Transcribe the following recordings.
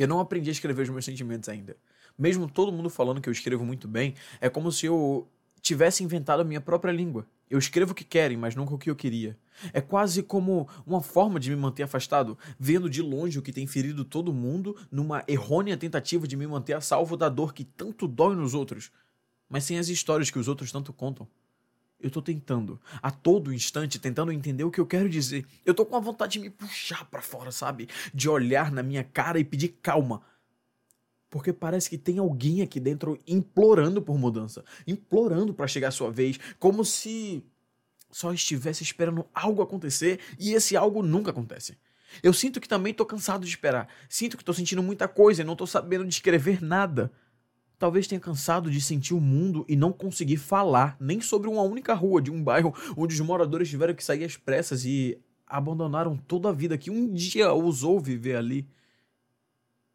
Eu não aprendi a escrever os meus sentimentos ainda. Mesmo todo mundo falando que eu escrevo muito bem, é como se eu tivesse inventado a minha própria língua. Eu escrevo o que querem, mas nunca o que eu queria. É quase como uma forma de me manter afastado, vendo de longe o que tem ferido todo mundo, numa errônea tentativa de me manter a salvo da dor que tanto dói nos outros, mas sem as histórias que os outros tanto contam. Eu tô tentando, a todo instante, tentando entender o que eu quero dizer. Eu tô com a vontade de me puxar para fora, sabe? De olhar na minha cara e pedir calma. Porque parece que tem alguém aqui dentro implorando por mudança, implorando para chegar a sua vez, como se só estivesse esperando algo acontecer e esse algo nunca acontece. Eu sinto que também tô cansado de esperar. Sinto que tô sentindo muita coisa e não tô sabendo descrever nada. Talvez tenha cansado de sentir o mundo e não conseguir falar nem sobre uma única rua de um bairro onde os moradores tiveram que sair às pressas e abandonaram toda a vida que um dia ousou viver ali.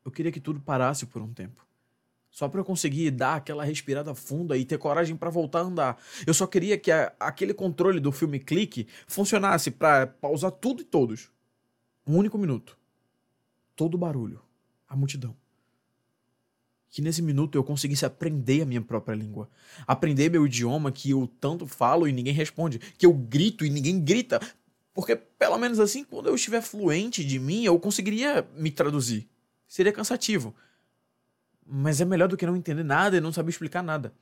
Eu queria que tudo parasse por um tempo. Só para eu conseguir dar aquela respirada funda e ter coragem para voltar a andar. Eu só queria que a, aquele controle do filme clique funcionasse para pausar tudo e todos. Um único minuto. Todo o barulho. A multidão que nesse minuto eu conseguisse aprender a minha própria língua. Aprender meu idioma que eu tanto falo e ninguém responde. Que eu grito e ninguém grita. Porque, pelo menos assim, quando eu estiver fluente de mim, eu conseguiria me traduzir. Seria cansativo. Mas é melhor do que não entender nada e não saber explicar nada.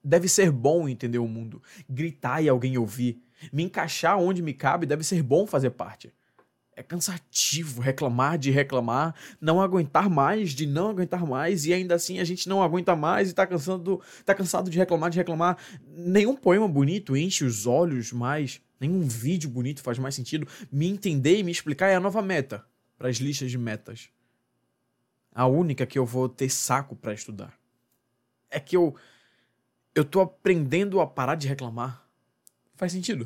Deve ser bom entender o mundo, gritar e alguém ouvir, me encaixar onde me cabe, deve ser bom fazer parte. É cansativo reclamar de reclamar, não aguentar mais de não aguentar mais, e ainda assim a gente não aguenta mais e tá cansado, tá cansado de reclamar de reclamar. Nenhum poema bonito enche os olhos mais, nenhum vídeo bonito faz mais sentido. Me entender e me explicar é a nova meta para as listas de metas. A única que eu vou ter saco para estudar. É que eu eu tô aprendendo a parar de reclamar. Faz sentido?